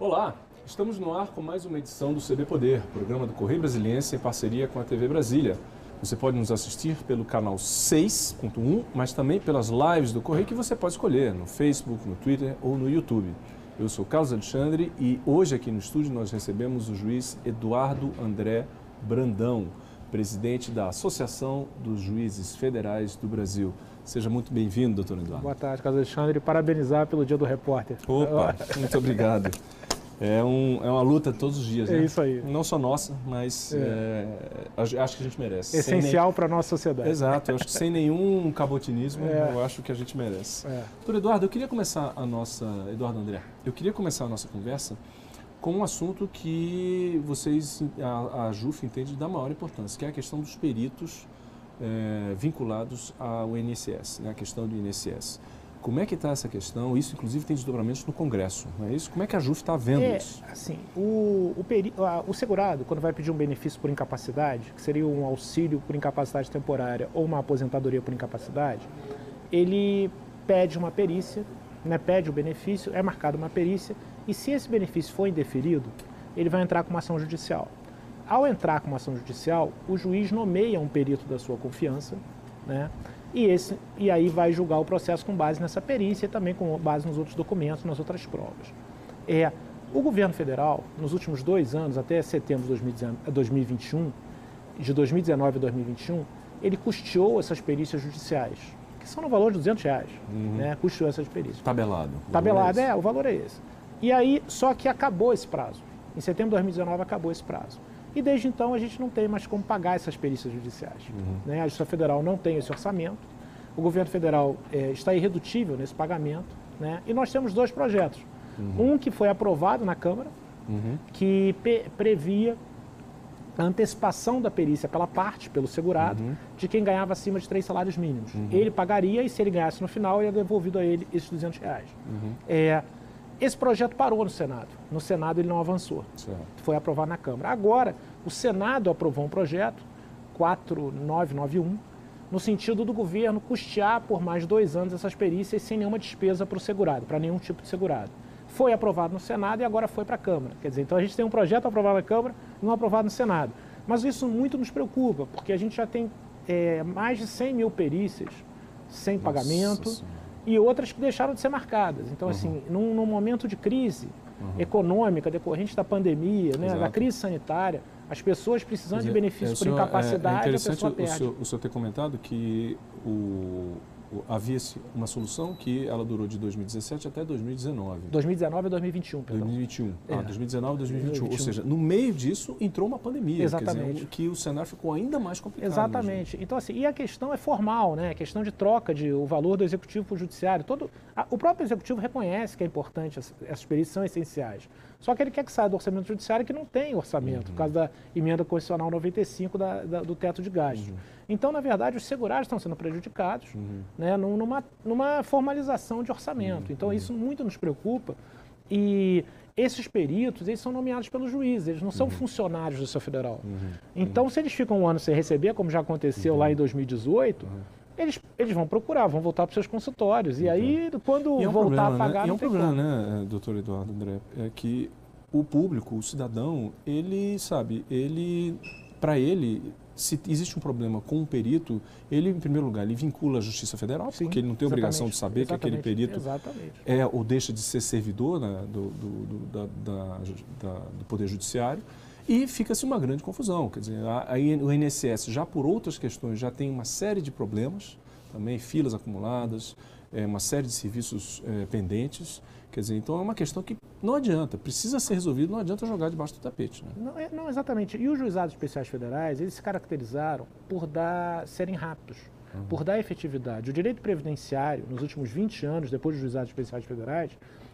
Olá, estamos no ar com mais uma edição do CB Poder, programa do Correio Brasiliense em parceria com a TV Brasília. Você pode nos assistir pelo canal 6.1, mas também pelas lives do Correio que você pode escolher no Facebook, no Twitter ou no YouTube. Eu sou Carlos Alexandre e hoje aqui no estúdio nós recebemos o juiz Eduardo André Brandão, presidente da Associação dos Juízes Federais do Brasil. Seja muito bem-vindo, doutor Eduardo. Boa tarde, Carlos Alexandre, parabenizar pelo Dia do Repórter. Opa, muito obrigado. É, um, é uma luta todos os dias, É né? isso aí. Não só nossa, mas é, a- acho que a gente merece. Essencial para a nossa sociedade. Exato, eu acho que sem nenhum cabotinismo, É. eu acho que a gente merece. É. Doutor Eduardo, eu queria começar a nossa. Eduardo André, eu queria começar a nossa conversa com um assunto que vocês, a, a JUF entende da maior importância, que é a questão dos peritos é, vinculados ao INSS, né, a questão do INSS. Como é que está essa questão? Isso, inclusive, tem desdobramentos no Congresso, não é isso? Como é que a JUF está vendo É, isso? assim, o, o, peri- a- o segurado, quando vai pedir um benefício por incapacidade, que seria um auxílio por incapacidade temporária ou uma aposentadoria por incapacidade, ele pede uma perícia, né, pede o benefício, é marcada uma perícia, e se esse benefício for indeferido, ele vai entrar com uma ação judicial. Ao entrar com uma ação judicial, o juiz nomeia um perito da sua confiança, né? E, esse, e aí vai julgar o processo com base nessa perícia e também com base nos outros documentos, nas outras provas. É, o governo federal, nos últimos dois anos, até setembro de 2019 2021, de 2019 a 2021, ele custeou essas perícias judiciais, que são no valor de 200 reais, né? custeou essas perícias. Tabelado. Tabelado, Uhum. Não é, o valor é esse. E aí, só que acabou esse prazo. Em setembro de 2019 acabou esse prazo. E desde então a gente não tem mais como pagar essas perícias judiciais. Né? A Justiça Federal não tem esse orçamento. O governo federal eh, está irredutível nesse pagamento. Né? E nós temos dois projetos. Um que foi aprovado na Câmara, Uhum. que previa a antecipação da perícia pela parte, pelo segurado, de quem ganhava acima de três salários mínimos. Ele pagaria e se ele ganhasse no final, ia devolvido a ele esses 200 reais. É, esse projeto parou no Senado. No Senado ele não avançou. Certo. Foi aprovado na Câmara. Agora, o Senado aprovou um projeto, 4991, no sentido do governo custear por mais dois anos essas perícias sem nenhuma despesa para o segurado, para nenhum tipo de segurado. Foi aprovado no Senado e agora foi para a Câmara. Quer dizer, então a gente tem um projeto aprovado na Câmara e um aprovado no Senado. Mas isso muito nos preocupa, porque a gente já tem é, mais de 100 mil perícias sem pagamento Senhora. E outras que deixaram de ser marcadas. Então, assim, num, num momento de crise econômica decorrente da pandemia, né, da crise sanitária, as pessoas precisando Quer de dizer, benefício é, o por senhor- incapacidade, é, é a pessoa o perde. senhor, o senhor ter comentado que o, o- havia se- uma solução que ela durou de 2017 até 2019. 2019 a 2021, perdão. 2021. Ah, É. 2019 e 2021. Ou 2021. seja, no meio disso entrou uma pandemia. Exatamente. Dizer, que o cenário ficou ainda mais complicado. Exatamente. Então, assim, e a questão é formal, né? A questão de troca de o valor do executivo para o judiciário. Todo, a- o próprio executivo reconhece que é importante, as- essas perícias são essenciais. Só que ele quer que saia do orçamento judiciário que não tem orçamento, por causa da emenda constitucional 95 da- da- do teto de gastos. Então, na verdade, os segurados estão sendo prejudicados né, num- numa, numa formalização de orçamento. Então, isso muito nos preocupa. E esses peritos, eles são nomeados pelos juízes, eles não são funcionários do seu federal. Então, se eles ficam um ano sem receber, como já aconteceu lá em 2018, eles, eles vão procurar, vão voltar para os seus consultórios. E aí, quando E é um voltar problema, a pagar, né? E é um problema, como. né, doutor Eduardo André, é que o público, o cidadão, ele sabe, ele, para ele, se existe um problema com um perito, ele, em primeiro lugar, ele vincula a Justiça Federal, Sim, porque ele não tem obrigação de saber que aquele perito Exatamente. é ou deixa de ser servidor né, do, do, do- da- da- da- do Poder Judiciário e fica-se uma grande confusão. Quer dizer, a, a o INSS já por outras questões já tem uma série de problemas, também filas acumuladas, é, uma série de serviços é, pendentes. Quer dizer, então é uma questão que não adianta, precisa ser resolvido, não adianta jogar debaixo do tapete. Né? Não, é- não, exatamente. E os juizados especiais federais, eles se caracterizaram por dar, serem rápidos, por dar efetividade. O direito previdenciário, nos últimos 20 anos, depois dos juizados especiais federais,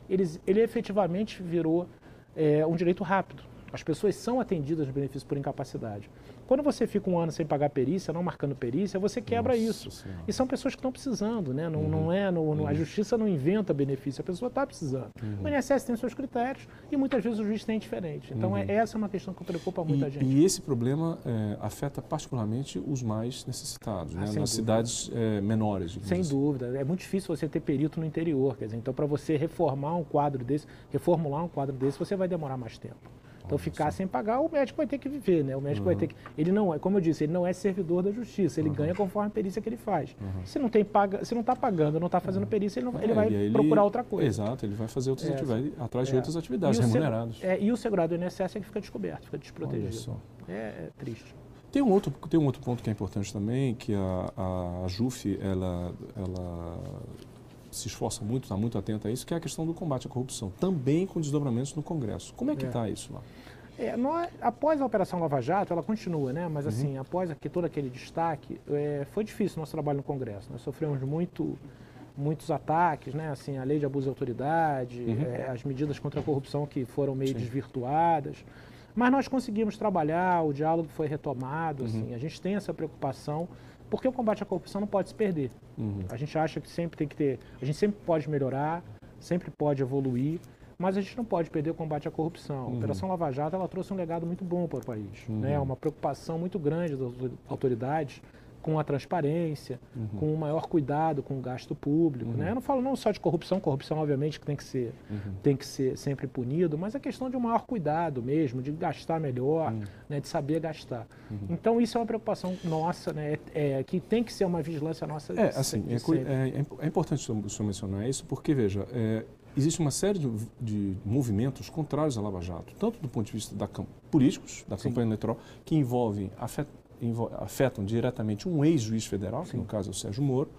eles, ele efetivamente virou é, um direito rápido. As pessoas são atendidas no benefício por incapacidade. Quando você fica um ano sem pagar perícia, não marcando perícia, você quebra Nossa isso. Senhora. E são pessoas que estão precisando, né? Não, uhum. não é, no, uhum. a justiça não inventa benefício, a pessoa está precisando. Uhum. O INSS tem seus critérios e muitas vezes o juiz tem diferente. Então, é, uhum. essa é uma questão que preocupa muita e, gente. E esse problema é, afeta particularmente os mais necessitados, ah, né? nas dúvida. cidades é, menores. Sem assim. dúvida. É muito difícil você ter perito no interior. Quer dizer, então, para você reformar um quadro desse, reformular um quadro desse, você vai demorar mais tempo. Então, ficar sem pagar, o médico vai ter que viver, né? O médico uhum. vai ter que. Ele não é, como eu disse, ele não é servidor da justiça, ele uhum. ganha conforme a perícia que ele faz. Uhum. Se não tem paga, se não está pagando, não está fazendo perícia, ele, não, é, ele vai ele, procurar outra coisa. Exato, ele vai fazer outras é, atividades, atrás de é. outras atividades remuneradas. É, e o segurado do INSS é que fica descoberto, fica desprotegido. É, é, triste. Tem um, outro, tem um outro ponto que é importante também, que a, a, a JUF, ela, ela se esforça muito, está muito atenta a isso, que é a questão do combate à corrupção, também com desdobramentos no Congresso. Como é que está é. isso lá? É, nós, após a Operação Lava Jato, ela continua, né? Mas uhum. assim, após aqui, todo aquele destaque, é, foi difícil o nosso trabalho no Congresso. Nós sofremos muito, muitos ataques, né? Assim, a lei de abuso de autoridade, uhum. é, as medidas contra a corrupção que foram meio Sim. desvirtuadas. Mas nós conseguimos trabalhar, o diálogo foi retomado, uhum. assim, a gente tem essa preocupação, porque o combate à corrupção não pode se perder. Uhum. A gente acha que sempre tem que ter, a gente sempre pode melhorar, sempre pode evoluir, mas a gente não pode perder o combate à corrupção. A uhum. Operação Lava Jato ela trouxe um legado muito bom para o país, uhum. né? uma preocupação muito grande das autoridades com a transparência, uhum. com o maior cuidado com o gasto público. Uhum. Né? Eu não falo não só de corrupção, corrupção obviamente que tem que ser, uhum. tem que ser sempre punido, mas a questão de um maior cuidado mesmo, de gastar melhor, uhum. né? de saber gastar. Uhum. Então isso é uma preocupação nossa, né? É, é, que tem que ser uma vigilância nossa. É, assim, é, é, é, importante o senhor mencionar isso, porque veja, é, existe uma série de, de, movimentos contrários à Lava Jato, tanto do ponto de vista da, políticos, da Sim. campanha eleitoral, que envolvem afetam diretamente um ex-juiz federal, Sim. que no caso é o Sérgio Moro.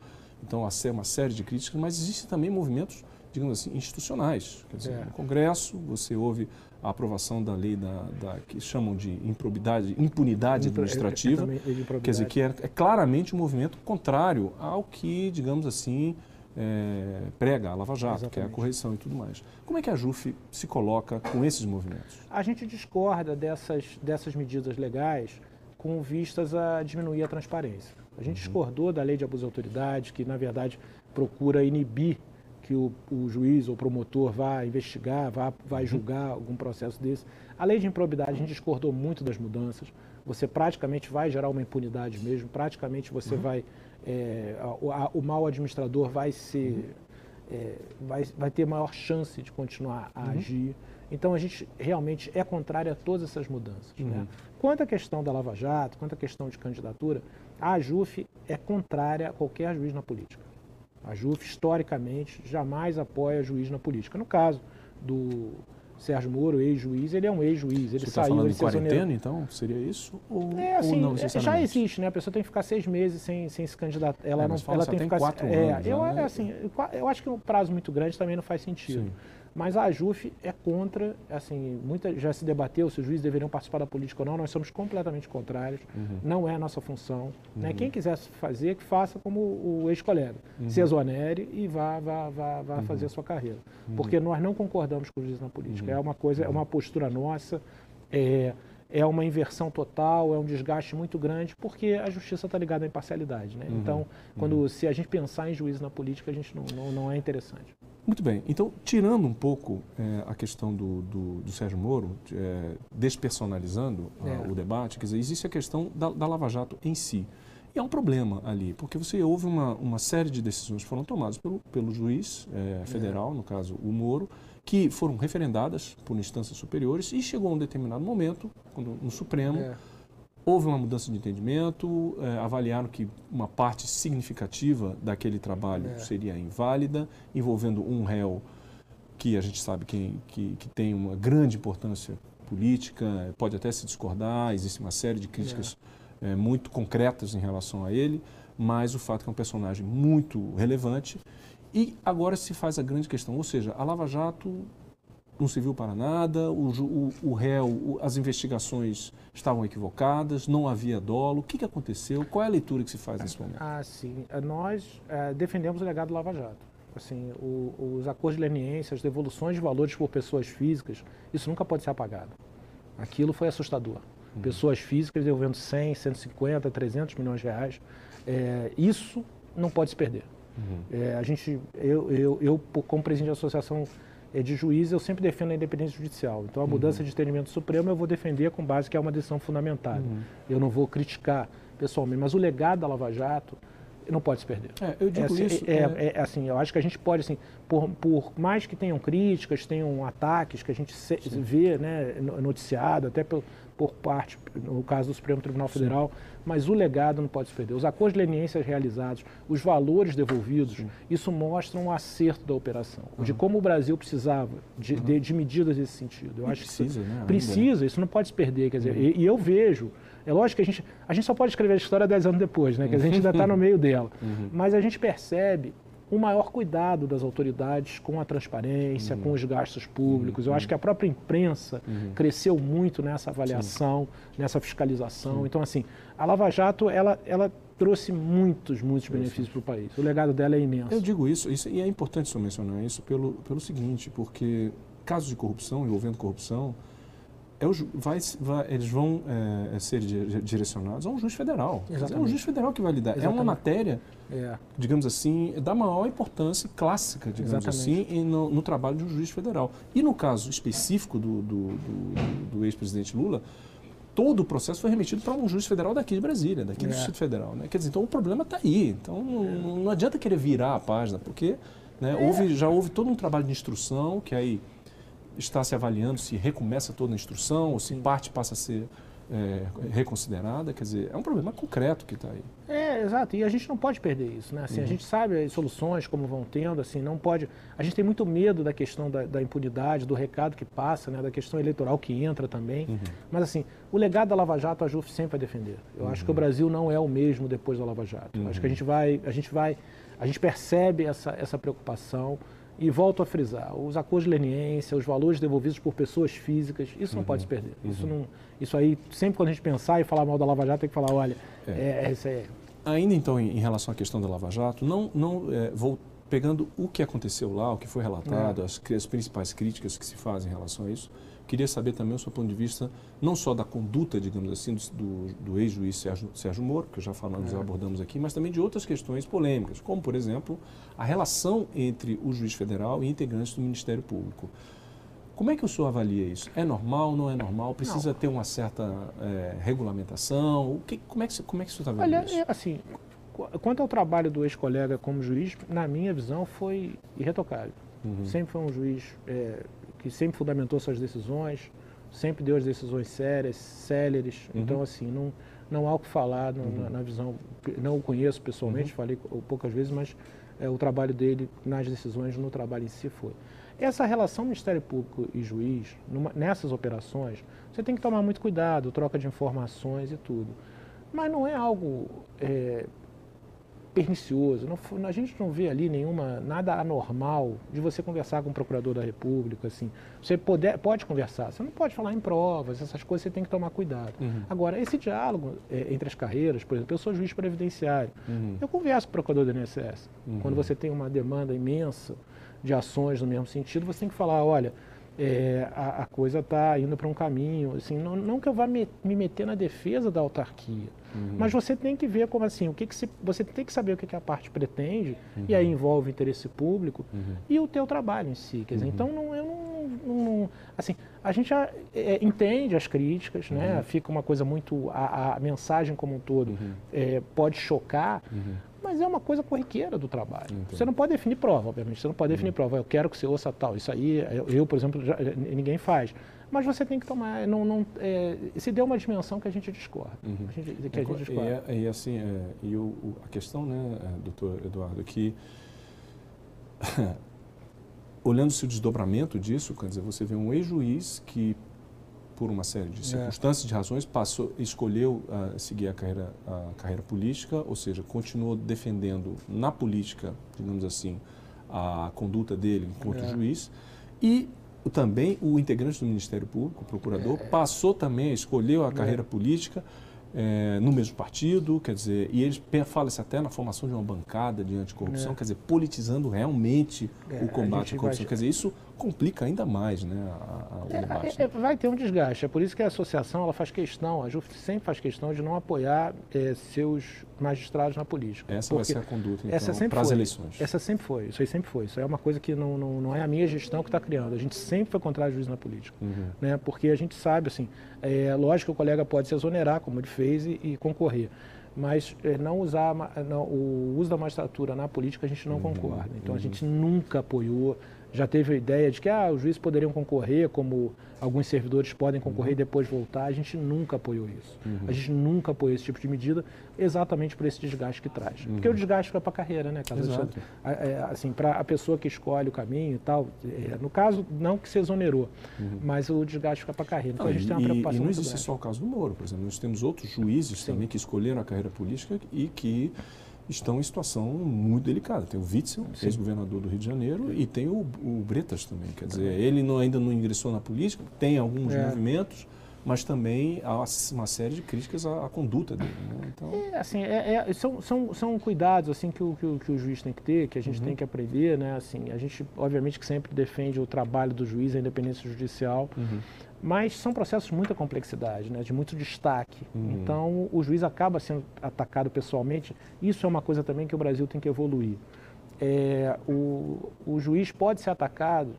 Então, há uma série de críticas, mas existem também movimentos, digamos assim, institucionais. Quer dizer, é. no Congresso, você ouve a aprovação da lei da, da que chamam de improbidade, impunidade administrativa, é, é quer dizer, que é, é claramente um movimento contrário ao que, digamos assim, é, prega a Lava Jato, Exatamente. que é a correção e tudo mais. Como é que a JUF se coloca com esses movimentos? A gente discorda dessas, dessas medidas legais com vistas a diminuir a transparência. A gente uhum. discordou da lei de abuso de autoridade, que na verdade procura inibir que o, o juiz ou promotor vá investigar, vá, vai uhum. julgar algum processo desse. A lei de improbidade, a gente discordou muito das mudanças. Você praticamente vai gerar uma impunidade mesmo, praticamente você uhum. vai. É, a, a, o mal administrador vai ser. Uhum. É, vai, vai ter maior chance de continuar a uhum. agir. Então a gente realmente é contrário a todas essas mudanças. Né? Uhum. Né? Quanto à questão da Lava Jato, quanto à questão de candidatura, a JUF é contrária a qualquer juiz na política. A JUF, historicamente, jamais apoia juiz na política. No caso do Sérgio Moro, ex-juiz, ele é um ex-juiz. Ele Você tá saiu, ele de quarentena, então? Seria isso? Ou, é, assim, ou não, já existe, né? A pessoa tem que ficar seis meses sem, sem se candidatar. Ela, é, não, ela tem que ficar... quatro é, anos. Eu, né? assim, eu acho que um prazo muito grande também não faz sentido. Sim. Mas a AJUF é contra, assim, muita, já se debateu se os juízes deveriam participar da política ou não, nós somos completamente contrários, uhum. não é a nossa função. Né? Uhum. Né? Quem quiser fazer, que faça como o ex-colega, uhum. se exonere e vá, vá, vá, vá uhum. fazer a sua carreira. Uhum. Porque nós não concordamos com os juízes na política, uhum. é uma coisa, é uma postura nossa, é, é uma inversão total, é um desgaste muito grande, porque a justiça está ligada à imparcialidade. Né? Então, quando se a gente pensar em juízes na política, a gente não, não, não é interessante. Muito bem. Então, tirando um pouco é, a questão do, do, do Sérgio Moro, é, despersonalizando é. o debate, quer dizer, existe a questão da, da, Lava Jato em si. E há um problema ali, porque você houve uma, uma série de decisões que foram tomadas pelo, pelo juiz é, federal, no caso o Moro, que foram referendadas por instâncias superiores e chegou a um determinado momento, quando, no Supremo é. Houve uma mudança de entendimento, é, avaliaram que uma parte significativa daquele trabalho é. seria inválida, envolvendo um réu que a gente sabe que, que, que, tem uma grande importância política, pode até se discordar, existe uma série de críticas é. É muito concretas em relação a ele, mas o fato que é um personagem muito relevante. E agora se faz a grande questão, ou seja, a Lava Jato não serviu para nada, o, o, o réu, o, as investigações estavam equivocadas, não havia dolo. O que, que aconteceu? Qual é a leitura que se faz nesse momento? Ah, sim. Nós é, defendemos o legado do Lava Jato. Assim, os acordos de leniência, as devoluções de valores por pessoas físicas, isso nunca pode ser apagado. Aquilo foi assustador. Uhum. pessoas físicas devolvendo 100, 150, 300 milhões de reais. É, isso não pode se perder. Uhum. É, a gente, eu, eu, eu, como presidente da associação é, de juízes, eu sempre defendo a independência judicial. Então, a mudança uhum. de entendimento supremo eu vou defender com base que é uma decisão fundamentada. Uhum. Eu não vou criticar pessoalmente, mas o legado da Lava Jato não pode se perder. É, eu digo é, isso. É, é, é, assim, eu acho que a gente pode, assim, por, por mais que tenham críticas, tenham ataques que a gente se, vê, né, noticiado, até por, por parte, no caso do Supremo Tribunal Federal, Sim. mas o legado não pode se perder. Os acordos de leniência realizados, os valores devolvidos, Sim. isso mostra um acerto da operação, uhum. de como o Brasil precisava de, uhum. de, de medidas nesse sentido. Eu e acho precisa, que né? precisa, isso não pode se perder. Quer dizer, uhum. e, e eu vejo é lógico que a gente, a gente só pode escrever a história dez anos depois, né? Que a gente ainda está no meio dela. Uhum. Mas a gente percebe o maior cuidado das autoridades com a transparência, uhum. com os gastos públicos. Uhum. Eu acho que a própria imprensa uhum. cresceu muito nessa avaliação, Sim. nessa fiscalização. Sim. Então, assim, a Lava Jato, ela, ela trouxe muitos, muitos benefícios para o país. O legado dela é imenso. Eu digo isso, isso e é importante só mencionar isso pelo, pelo seguinte, porque casos de corrupção, envolvendo corrupção, é o, vai, vai, eles vão é, ser direcionados a um juiz federal. Exatamente. É um juiz federal que vai lidar. Exatamente. É uma matéria, é. digamos assim, da maior importância clássica, digamos Exatamente. assim, no, no, trabalho de um juiz federal. E no caso específico do, do, do, do ex-presidente Lula, todo o processo foi remetido para um juiz federal daqui de Brasília, daqui do é. Distrito Federal. Né? Quer dizer, então o problema está aí. Então não, não, adianta querer virar a página, porque né, é. houve, já houve todo um trabalho de instrução que aí está se avaliando se recomeça toda a instrução ou se parte passa a ser é, reconsiderada, quer dizer, é um problema concreto que está aí. É, exato, e a gente não pode perder isso, né? Assim, uhum. A gente sabe as soluções, como vão tendo, assim, não pode... A gente tem muito medo da questão da, da impunidade, do recado que passa, né? da questão eleitoral que entra também, uhum. mas assim, o legado da Lava Jato a JUF sempre vai defender. Eu uhum. acho que o uhum. Brasil não é o mesmo depois da Lava Jato. Acho que a uhum. gente vai, a gente vai, a gente percebe essa, essa preocupação, e volto a frisar, os acordos de leniência, os valores devolvidos por pessoas físicas, isso uhum. não pode se perder. Uhum. Isso, não, isso aí, sempre quando a gente pensar e falar mal da Lava Jato, tem que falar, olha, é, é, é. Ainda então, em, em, relação à questão da Lava Jato, não, não é, vou pegando o que aconteceu lá, o que foi relatado, é. as, as principais críticas que se fazem em relação a isso, Queria saber também o seu ponto de vista, não só da conduta, digamos assim, do, do ex-juiz Sérgio, Sérgio Moro, que já falamos, já é. abordamos aqui, mas também de outras questões polêmicas, como, por exemplo, a relação entre o juiz federal e integrantes do Ministério Público. Como é que o senhor avalia isso? É normal, não é normal? Precisa não. ter uma certa é, regulamentação? O que, como, é que, como é que o senhor está vendo Olha, isso? É, assim, quanto ao trabalho do ex-colega como juiz, na minha visão, foi irretocável. Uhum. Sempre foi um juiz é, que sempre fundamentou suas decisões, sempre deu as decisões sérias, céleres. Uhum. Então, assim, não, não há o que falar no, uhum. na, na, visão. Não o conheço pessoalmente, uhum. falei poucas vezes, mas é, o trabalho dele nas decisões, no trabalho em si foi. Essa relação Ministério Público e juiz, numa, nessas operações, você tem que tomar muito cuidado, troca de informações e tudo. Mas não é algo é, pernicioso. Não, a gente não vê ali nenhuma nada anormal de você conversar com o procurador da República, assim. Você pode, pode conversar, você não pode falar em provas, essas coisas você tem que tomar cuidado. Uhum. Agora, esse diálogo é, entre as carreiras, por exemplo, eu sou juiz previdenciário, uhum. eu converso com o procurador do INSS. Uhum. Quando você tem uma demanda imensa de ações no mesmo sentido, você tem que falar, olha, é, a, a, coisa está indo para um caminho, assim, não, não que eu vá me, me meter na defesa da autarquia, uhum. mas você tem que ver como assim, o que, que se, você tem que saber o que, que a parte pretende, uhum. e aí envolve o interesse público uhum. e o teu trabalho em si. Quer dizer, uhum. então não, eu não, não, assim, a gente já, é, entende as críticas, né? Uhum. Fica uma coisa muito, a, a mensagem como um todo uhum. é, pode chocar, mas é uma coisa corriqueira do trabalho. Entendi. Você não pode definir prova, obviamente. Você não pode definir uhum. prova. Eu quero que você ouça tal. Isso aí, eu, por exemplo, já, ninguém faz. Mas você tem que tomar. Não, não, é, se deu uma dimensão que a gente discorda. Uhum. A gente, que a gente discorda. E, e assim, é, e o, a questão, né, é, doutor Eduardo, que olhando-se o desdobramento disso, quer dizer, você vê um ex-juiz que por uma série de é. circunstâncias, é. de razões, passou, escolheu uh, seguir a carreira, a carreira política, ou seja, continuou defendendo na política, digamos assim, a conduta dele enquanto é. juiz. E também o integrante do Ministério Público, o procurador, é. passou também, escolheu a carreira é. política é, no mesmo partido, quer dizer, e eles fala-se até na formação de uma bancada de anticorrupção, quer dizer, politizando realmente o combate à corrupção. Vai... Quer dizer, isso complica ainda mais né, a, a, o É, debate. é, vai ter um desgaste. É por isso que a associação ela faz questão, a JUF sempre faz questão de não apoiar é, seus magistrados na política. Essa vai ser a conduta, então, essa sempre para as foi. eleições. Essa sempre foi. Isso aí sempre foi. Isso aí é uma coisa que não, não, não é a minha gestão que está criando. A gente sempre foi contra a juiz na política. Uhum. Né? Porque a gente sabe, assim, é, lógico que o colega pode se exonerar, como ele fez, e, e concorrer. Mas é, não usar não, o uso da magistratura na política a gente Uhum. não concorda. Então a gente nunca apoiou. Já teve a ideia de que ah, os juízes poderiam concorrer, como alguns servidores podem concorrer Uhum. e depois voltar. A gente nunca apoiou isso. A gente nunca apoiou esse tipo de medida, exatamente por esse desgaste que traz. Porque o desgaste fica para a carreira, né, Carlos? Uhum. Exato. É, assim, para a pessoa que escolhe o caminho e tal. é, no caso, não que se exonerou, mas o desgaste fica para a carreira. Então Uhum. Não, a gente e, tem uma preocupação e não existe só o caso do Moro, por exemplo. Nós temos outros juízes também que escolheram a carreira política e que estão em situação muito delicada. Tem o Witzel, ex-governador do Rio de Janeiro, e tem o, o Bretas também. Quer dizer, ele não- ainda não ingressou na política, tem alguns É. movimentos, mas também há uma série de críticas à, à conduta dele. né? Então, É, assim, é- é- são, são, são cuidados assim que o, que, o, que o juiz tem que ter, que a gente tem que aprender, né? Assim, a gente, obviamente, que sempre defende o trabalho do juiz, a independência judicial, mas são processos de muita complexidade, né? De muito destaque. Então, o juiz acaba sendo atacado pessoalmente. Isso é uma coisa também que o Brasil tem que evoluir. É, o, o juiz pode ser atacado,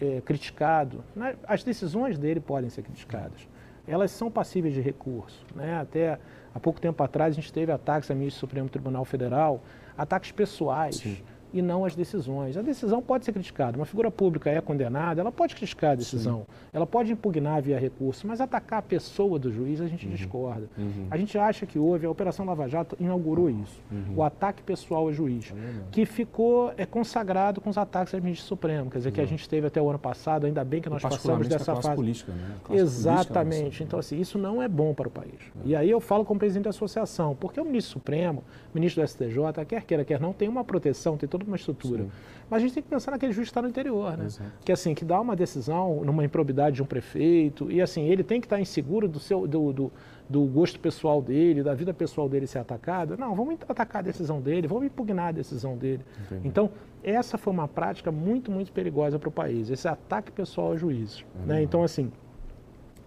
é, criticado. né? As decisões dele podem ser criticadas. Elas são passíveis de recurso. Né? Até há pouco tempo atrás a gente teve ataques ao ministro do Supremo Tribunal Federal, ataques pessoais. Sim. E não as decisões. A decisão pode ser criticada. Uma figura pública é condenada, ela pode criticar a decisão, ela pode impugnar via recurso, mas atacar a pessoa do juiz a gente discorda. A gente acha que houve, a Operação Lava Jato inaugurou isso, o ataque pessoal ao juiz, que ficou é, consagrado com os ataques ao ministro Supremo, quer dizer, que a gente teve até o ano passado, ainda bem que nós passamos dessa fase. política. Né? Classe política Exatamente. nossa, Então, assim, isso não é bom para o país. E aí eu falo como presidente da associação, porque o ministro Supremo, ministro do STJ, quer queira, quer não, tem uma proteção, tem toda uma estrutura. Mas a gente tem que pensar naquele juiz que está no interior, né? Exato. Que assim, que dá uma decisão numa improbidade de um prefeito, e assim, ele tem que estar inseguro do seu do, do, do gosto pessoal dele, da vida pessoal dele ser atacada. Não, vamos atacar a decisão dele, vamos impugnar a decisão dele. Entendi. Então, essa foi uma prática muito, muito perigosa para o país, esse ataque pessoal aos juízes. né? Então, assim,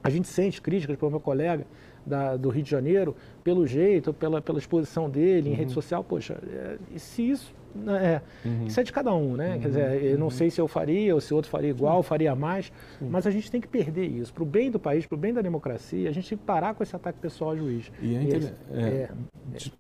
a gente sente críticas para o meu colega da- do Rio de Janeiro pelo jeito, pela, pela exposição dele em rede social. Poxa, é, e se isso. Né, É, Isso é de cada um, né? Quer dizer, eu não sei se eu faria ou se outro faria igual, faria mais, mas a gente tem que perder isso. Para o bem do país, para o bem da democracia, a gente tem que parar com esse ataque pessoal ao juiz. E é inter- esse- é, é,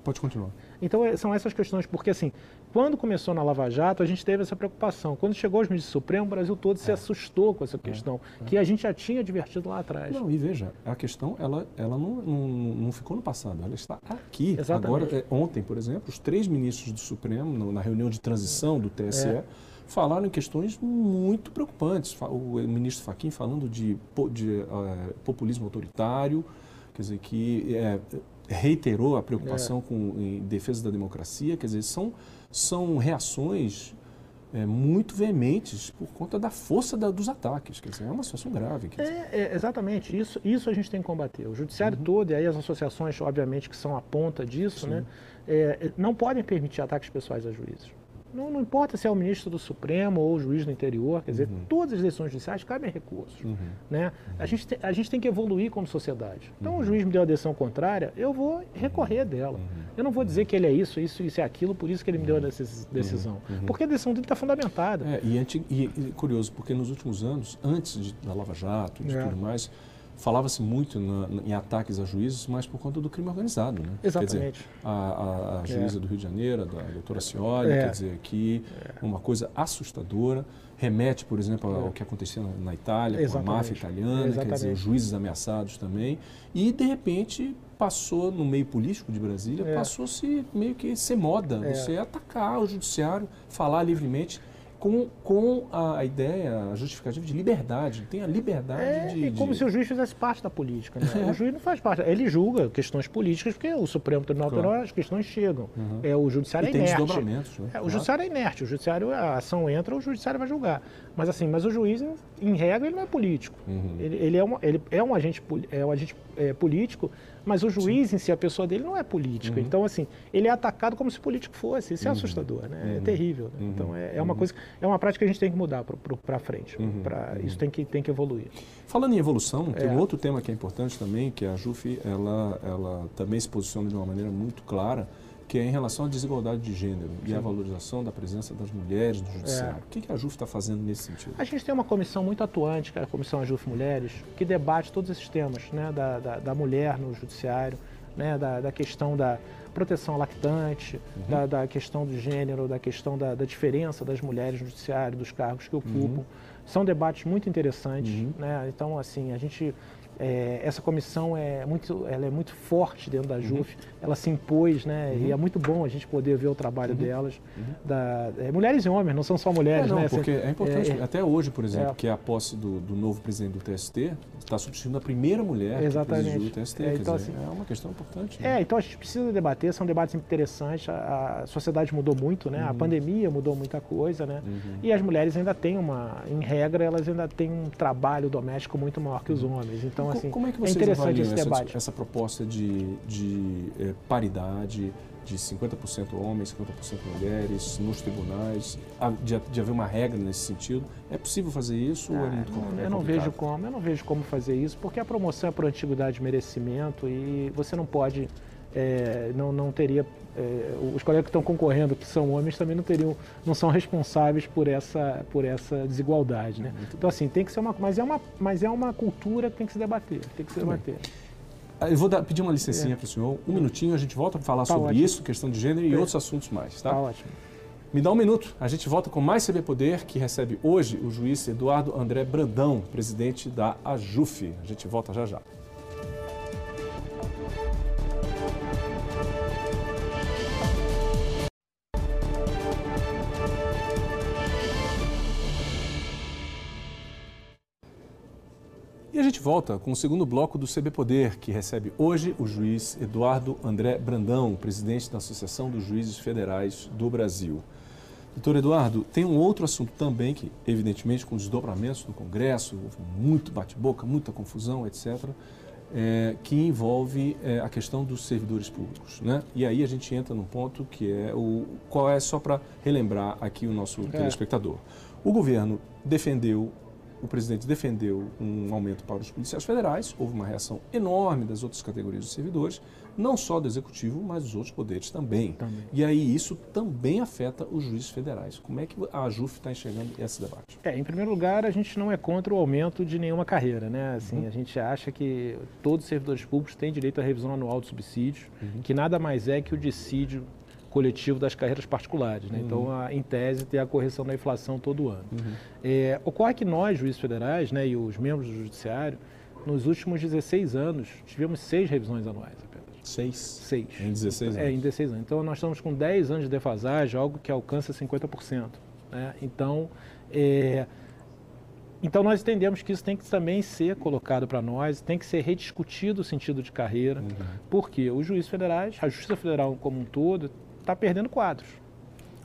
Pode continuar. então, é, são essas questões, porque assim, quando começou na Lava Jato, a gente teve essa preocupação. Quando chegou aos ministros do Supremo, o Brasil todo se assustou com essa questão, que a gente já tinha advertido lá atrás. Não, e veja, a questão ela, ela não, não, não ficou no passado, ela está aqui. Exatamente. Agora, é, ontem, por exemplo, os três ministros do Supremo, na reunião de transição do TSE, É. falaram em questões muito preocupantes. O ministro Fachin falando de, de, eh, populismo autoritário, quer dizer, que eh, reiterou a preocupação É. com, em defesa da democracia, quer dizer, são, são reações eh, muito veementes por conta da força da- dos ataques. Quer dizer, é uma situação grave. É, é, exatamente, isso, isso a gente tem que combater. O judiciário todo, e aí as associações, obviamente, que são a ponta disso, né, é, não podem permitir ataques pessoais a juízes. Não, não importa se é o ministro do Supremo ou o juiz do interior, quer dizer, todas as decisões judiciais cabem recursos. Né? A, gente tem, a gente tem que evoluir como sociedade. Então, o juiz me deu a decisão contrária, eu vou recorrer dela. Eu não vou dizer que ele é isso, isso, isso é aquilo, por isso que ele me deu a decis- decisão. Porque a decisão dele está fundamentada. É, e, anti- e- e curioso, porque nos últimos anos, antes de- da Lava Jato e de É. tudo mais, falava-se muito na- em ataques a juízes, mas por conta do crime organizado. Né? Quer dizer, Exatamente. a, a- a juíza É. do Rio de Janeiro, da doutora Cioli, É. quer dizer, que uma coisa assustadora, remete, por exemplo, ao É. que acontecia na, Itália, com a Exatamente. máfia italiana, quer dizer, Exatamente. juízes ameaçados também, e de repente passou no meio político de Brasília, É. passou-se meio que ser moda, É. você atacar o judiciário, falar livremente, com, com a, ideia, a justificativa de liberdade, tem a liberdade É, de... e como de- se o juiz fizesse parte da política. Né? É. O juiz não faz parte. Ele julga questões políticas, porque o Supremo Tribunal Claro. Federal, as questões chegam. É, o judiciário e é tem inerte. desdobramentos, né? É, o Claro. judiciário é inerte, o judiciário, a ação entra, o judiciário vai julgar. Mas assim, mas o juiz, em, regra, ele não é político. Uhum. Ele, ele é, um, ele é um agente, é um agente é, político, mas o juiz em si, a pessoa dele, não é político. Uhum. Então, assim, ele é atacado como se político fosse. Isso é assustador, né? É terrível. né? Então, é, é uma coisa. é uma prática que a gente tem que mudar para frente. Uhum, pra, uhum. Isso tem que, tem que evoluir. Falando em evolução, é. tem um outro tema que é importante também, que a JUF ela, ela também se posiciona de uma maneira muito clara, que é em relação à desigualdade de gênero Sim. e à valorização da presença das mulheres no judiciário. É. O que, a JUF está fazendo nesse sentido? A gente tem uma comissão muito atuante, que é a Comissão AJUF Mulheres, que debate todos esses temas, né, da, da, da mulher no judiciário, né, da, da questão da proteção lactante, uhum. da, da, questão do gênero, da questão da, da, diferença das mulheres no judiciário, dos cargos que ocupam. Uhum. São debates muito interessantes. Uhum. Né? Então, assim, a gente é, essa comissão é muito, ela é muito forte dentro da JUF, uhum. ela se impôs, né? Uhum. E é muito bom a gente poder ver o trabalho uhum. delas. Uhum. Da, é, mulheres e homens, não são só mulheres, é, não, né? Porque é importante, é, até hoje, por exemplo, é. que é a posse do, do, novo presidente do TST está substituindo a primeira mulher Exatamente. que presidiu o TST. É, então, dizer, assim, é uma questão importante. Né? É, então a gente precisa debater, são debates interessantes. A, a sociedade mudou muito, né? A uhum. pandemia mudou muita coisa, né? Uhum. E as mulheres ainda têm uma, em regra, elas ainda têm um trabalho doméstico muito maior que os homens. Então, assim, como é que você interessante esse essa, debate. Essa proposta de, de é, paridade, de 50% homens, 50% mulheres, nos tribunais, de, de, haver uma regra nesse sentido. É possível fazer isso ah, ou é muito não, é Eu não vejo como, eu não vejo como fazer isso, porque a promoção é por antiguidade e merecimento e você não pode, é, não, não teria é, os colegas que estão concorrendo, que são homens, também não teriam, não são responsáveis por essa, por essa desigualdade, né? Então assim tem que ser uma, mas é uma, mas é uma cultura que tem que se debater, tem que se debater. Eu vou dar, pedir uma licencinha é. para o senhor, um minutinho, a gente volta para falar tá sobre ótimo. isso, questão de gênero e outros assuntos mais, tá? Tá ótimo. Me dá um minuto, a gente volta com mais CB Poder, que recebe hoje o juiz Eduardo André Brandão, presidente da AJUF. A gente volta já já. Gente volta com o segundo bloco do CB Poder, que recebe hoje o juiz Eduardo André Brandão, presidente da Associação dos Juízes Federais do Brasil. Doutor Eduardo, tem um outro assunto também que, evidentemente, com desdobramentos no Congresso, houve muito bate-boca, muita confusão, etc., é, que envolve é, a questão dos servidores públicos. Né? E aí a gente entra num ponto que é o qual é, só para relembrar aqui o nosso é. telespectador. O governo defendeu o presidente defendeu um aumento para os policiais federais, houve uma reação enorme das outras categorias de servidores, não só do executivo, mas dos outros poderes também. também. E aí isso também afeta os juízes federais. Como é que a JUF está enxergando esse debate? É, em primeiro lugar, a gente não é contra o aumento de nenhuma carreira, né? Assim, uhum. a gente acha que todos os servidores públicos têm direito à revisão anual do subsídio, uhum. que nada mais é que o dissídio coletivo das carreiras particulares. Né? Então, uhum. Então, a, em tese, tem a correção da inflação todo ano. Uhum. É, ocorre que nós, juízes federais né, e os membros do judiciário, nos últimos 16 anos, tivemos seis revisões anuais apenas. Seis? Seis. Em 16 anos? É, em 16 anos. Então, nós estamos com 10 anos de defasagem, algo que alcança 50%. Né? Então, é, então nós entendemos que isso tem que também ser colocado para nós, tem que ser rediscutido o sentido de carreira, uhum. porque os juízes federais, a Justiça Federal como um todo, está perdendo quadros.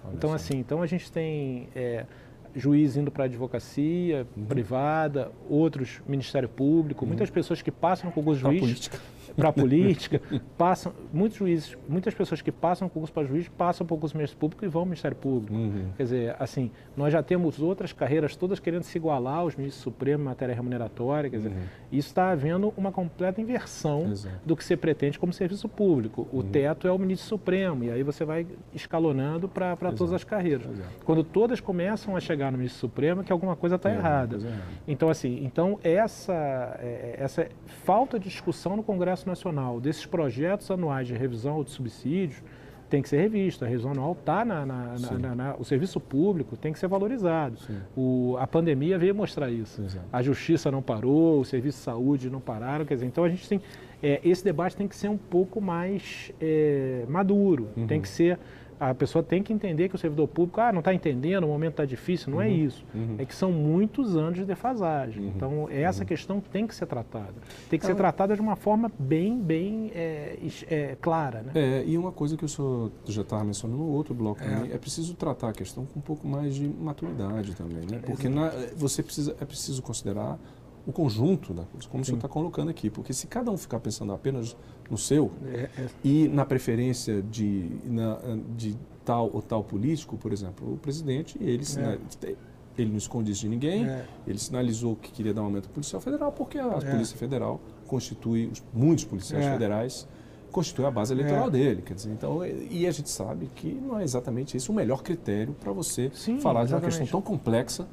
Olha então, assim, então a gente tem é, juiz indo para a advocacia uhum. privada, outros Ministério Público, uhum. muitas pessoas que passam no concurso de juiz para a política, passam, muitos juízes, muitas pessoas que passam concurso para juiz passam para o concurso Ministério Público e vão ao Ministério Público. Uhum. Quer dizer, assim, nós já temos outras carreiras todas querendo se igualar aos ministros supremos em matéria remuneratória, quer dizer, uhum. isso está havendo uma completa inversão Exato. do que se pretende como serviço público. O uhum. teto é o ministro supremo, e aí você vai escalonando para todas as carreiras. Exato. Quando todas começam a chegar no ministro supremo, que alguma coisa está é, errada. Então, assim, então essa, é, essa falta de discussão no Congresso Nacional desses projetos anuais de revisão ou de subsídios tem que ser revisto. A revisão anual está na, na, na, na, O serviço público tem que ser valorizado. O, a pandemia veio mostrar isso. Exato. A justiça não parou, o serviço de saúde não pararam. Quer dizer, então a gente tem. É, esse debate tem que ser um pouco mais é, maduro, uhum. tem que ser a pessoa tem que entender que o servidor público, ah, não está entendendo, o momento está difícil. Não é uhum, é isso. Uhum. É que são muitos anos de defasagem. Uhum, então, essa uhum. questão tem que ser tratada. Tem que ser tratada de uma forma bem, bem é, é, clara. Né? É, e uma coisa que o senhor já estava mencionando no outro bloco é. também, é preciso tratar a questão com um pouco mais de maturidade também. Né? Porque na, você precisa, é preciso considerar o conjunto da coisa, como Sim. o senhor está colocando aqui. Porque se cada um ficar pensando apenas no seu é, é. e na preferência de, na, de tal ou tal político, por exemplo, o presidente, ele, é. ele não esconde isso de ninguém, é. ele sinalizou que queria dar um aumento policial federal, porque a é. Polícia Federal constitui, muitos policiais é. federais constitui a base eleitoral dele. Quer dizer, então, e a gente sabe que não é exatamente esse o melhor critério para você Sim, falar exatamente. de uma questão tão complexa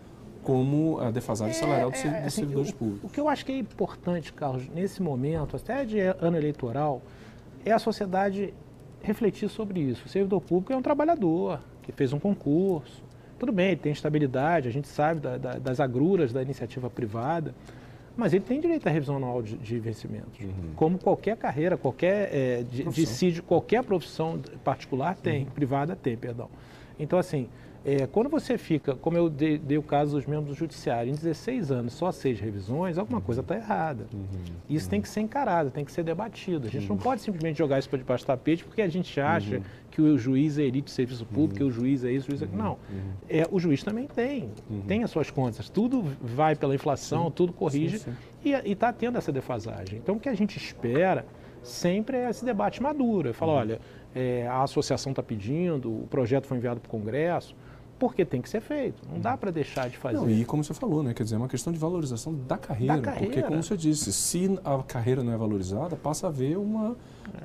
como a defasagem é, salarial dos, é, assim, servidores públicos. O que eu acho que é importante, Carlos, nesse momento, até de ano eleitoral, é a sociedade refletir sobre isso. O servidor público é um trabalhador que fez um concurso. Tudo bem, ele tem estabilidade, a gente sabe da, da, das agruras da iniciativa privada, mas ele tem direito à revisão anual de, de vencimentos. Uhum. Como qualquer carreira, qualquer é, de, de, qualquer profissão particular tem, uhum. privada tem, perdão. Então, assim, é, quando você fica, como eu dei, dei, o caso dos membros do judiciário, em 16 anos, só seis revisões, alguma coisa está errada. Uhum, isso uhum. tem que ser encarado, tem que ser debatido. A gente uhum. não pode simplesmente jogar isso para debaixo do tapete porque a gente acha uhum. que o juiz é elite do serviço público, que o juiz é isso, o juiz é... Não. Uhum. É, o juiz também tem, uhum. tem as suas contas. Tudo vai pela inflação, tudo corrige sim, sim. e está tendo essa defasagem. Então, o que a gente espera sempre é esse debate maduro. Fala, olha, é, a associação está pedindo, o projeto foi enviado para o Congresso, porque tem que ser feito. Não dá para deixar de fazer. Não, e como você falou, né? Quer dizer, é uma questão de valorização da carreira, da carreira. Porque, como você disse, se a carreira não é valorizada, passa a haver uma,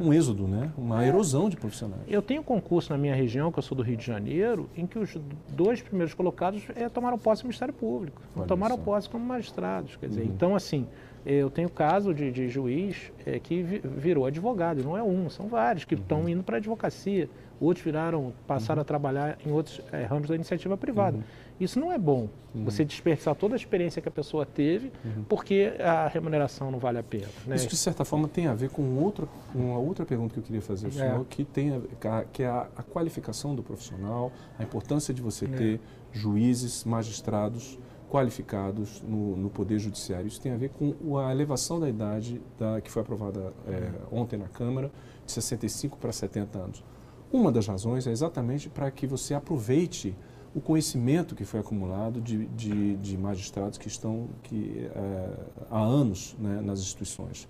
um êxodo, né? uma é. erosão de profissionais. Eu tenho um concurso na minha região, que eu sou do Rio de Janeiro, em que os dois primeiros colocados é, tomaram posse no Ministério Público. Olha tomaram isso. posse como magistrados. Quer dizer, uhum. então, assim, eu tenho caso de, de juiz é, que virou advogado, não é um, são vários que estão uhum. indo para a advocacia. Outros viraram, passaram uhum. a trabalhar em outros é, ramos da iniciativa privada. Uhum. Isso não é bom, uhum. você desperdiçar toda a experiência que a pessoa teve, uhum. porque a remuneração não vale a pena. Né? Isso, de certa forma, tem a ver com outra, uma outra pergunta que eu queria fazer ao é. senhor, que, tem a, que é a, a, qualificação do profissional, a importância de você é. ter juízes, magistrados, qualificados no, no, Poder Judiciário. Isso tem a ver com a elevação da idade da, que foi aprovada é, ontem na Câmara, de 65 para 70 anos. Uma das razões é exatamente para que você aproveite o conhecimento que foi acumulado de, de, de magistrados que estão que, é, há anos né, nas instituições.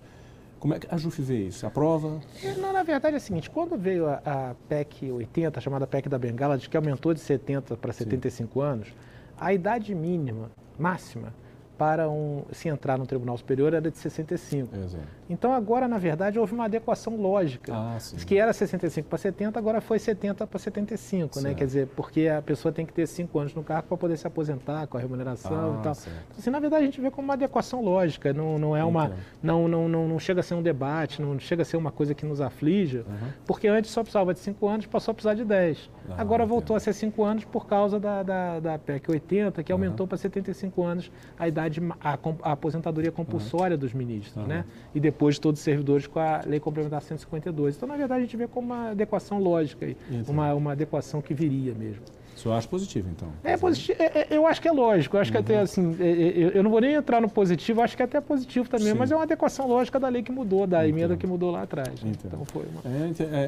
Como é que a JUF vê isso? Aprova? É, não, na verdade é o seguinte, quando veio a, a PEC 80, a chamada PEC da Bengala, de que aumentou de 70 para 75 Sim. anos, a idade mínima, máxima, para um, se entrar no Tribunal Superior era de 65. Exato. Então agora, na verdade, houve uma adequação lógica. Ah, que era 65 para 70, agora foi 70 para 75, né? Quer dizer, porque a pessoa tem que ter 5 anos no cargo para poder se aposentar com a remuneração ah, e tal. Então, assim, na verdade, a gente vê como uma adequação lógica, não, não é uma. Não, não, não, não chega a ser um debate, não chega a ser uma coisa que nos aflige, uhum. porque antes só precisava de 5 anos, passou a precisar de 10. Ah, agora voltou a ser 5 anos por causa da, da, da PEC 80, que uhum. aumentou para 75 anos a idade a, a aposentadoria compulsória uhum. dos ministros, né? E depois de todos os servidores com a Lei Complementar 152. Então, na verdade, a gente vê como uma adequação lógica, aí, uma, uma adequação que viria mesmo. O senhor acha positivo, então? É positivo, é, é, eu acho que é lógico. Eu acho uhum. que até uhum. assim, é, é, eu não vou nem entrar no positivo, acho que é até positivo também, Sim. mas é uma adequação lógica da lei que mudou, da Entendo. emenda que mudou lá atrás. Né? Então foi uma...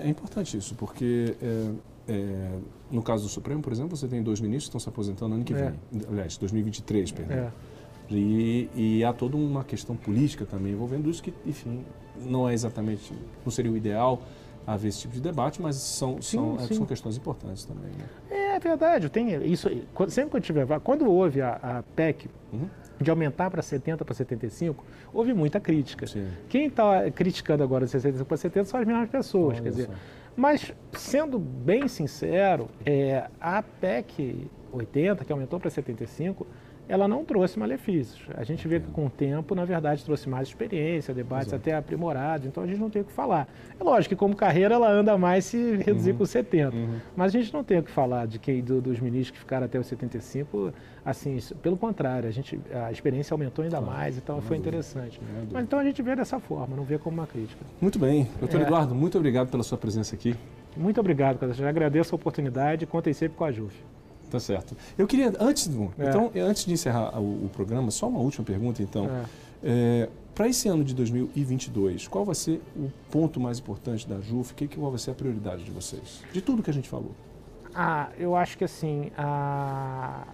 é, importante isso, porque no caso do Supremo, por exemplo, você tem dois ministros que estão se aposentando ano que vem. Aliás, 2023, perdão. E, e, há toda uma questão política também envolvendo isso que, enfim, não é exatamente, não seria o ideal haver esse tipo de debate, mas são, sim, são, sim. são questões importantes também. Né? É verdade, tem isso. Sempre que eu tiver, quando houve a, a PEC uhum. de aumentar para 70 para 75, houve muita crítica. Sim. Quem está criticando agora de 65 para 70 são as mesmas pessoas, Olha quer dizer. Mas sendo bem sincero, é, a PEC 80 que aumentou para 75 ela não trouxe malefícios. A gente vê que com o tempo, na verdade, trouxe mais experiência, debates Exato. até aprimorados, então a gente não tem o que falar. É lógico que como carreira ela anda mais se reduzir uhum. com 70, uhum. mas a gente não tem o que falar de quem do, dos ministros que ficaram até os 75, assim, pelo contrário, a, gente, a experiência aumentou ainda claro. mais, então foi interessante. Mas então a gente vê dessa forma, não vê como uma crítica. Muito bem. Doutor é... Eduardo, muito obrigado pela sua presença aqui. Muito obrigado, Eu agradeço a oportunidade e contem sempre com a JUF. Tá certo. Eu queria, antes, é. então, antes de encerrar o, o, programa, só uma última pergunta, então. É. É, Para esse ano de 2022, qual vai ser o ponto mais importante da JUF? Que, qual vai ser a prioridade de vocês? De tudo que a gente falou. Ah, eu acho que assim, a...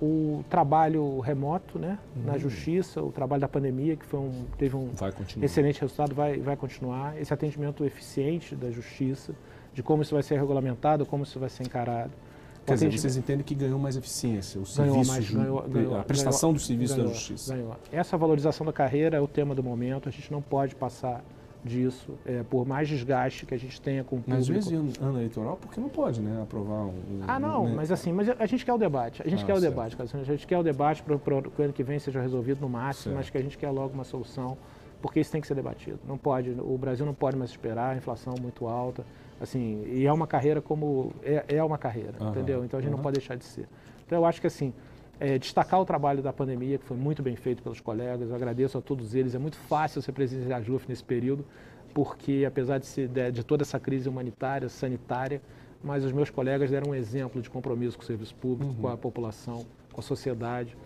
o trabalho remoto né, uhum. na justiça, o trabalho da pandemia, que foi um, teve um excelente resultado, vai, vai continuar. Esse atendimento eficiente da justiça, de como isso vai ser regulamentado, como isso vai ser encarado. Quer dizer, vocês entendem que ganhou mais eficiência, o serviço, mais, ganhou, ganhou, a prestação ganhou, do serviço da justiça. Ganhou. Essa valorização da carreira é o tema do momento, a gente não pode passar disso, é, por mais desgaste que a gente tenha com o público. Mas vezes em ano eleitoral, porque não pode, né, aprovar um... Ah, não, né? mas assim, mas a gente quer o debate, a gente ah, quer o debate, cara. a gente quer o debate para o ano que vem seja resolvido no máximo, certo. mas que a gente quer logo uma solução, porque isso tem que ser debatido. Não pode, o Brasil não pode mais esperar, a inflação muito alta, assim, e é uma carreira como, é, é uma carreira, uhum. entendeu? Então a gente uhum. não pode deixar de ser. Então eu acho que assim, é, destacar o trabalho da pandemia, que foi muito bem feito pelos colegas, eu agradeço a todos eles, é muito fácil ser presidente da JUF nesse período, porque apesar de, ser, de, de, toda essa crise humanitária, sanitária, mas os meus colegas deram um exemplo de compromisso com o serviço público, uhum. com a população, com a sociedade,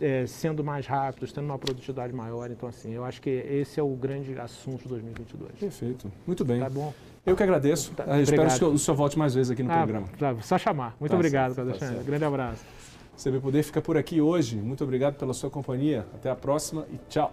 é, sendo mais rápidos, tendo uma produtividade maior. Então, assim, eu acho que esse é o grande assunto de 2022. Perfeito. Muito bem. Tá bom? Eu que agradeço. Tá, espero que o senhor volte mais vezes aqui no ah, programa. Tá, só chamar. Muito tá obrigado, certo, tá Grande abraço. CB Poder fica por aqui hoje. Muito obrigado pela sua companhia. Até a próxima e tchau.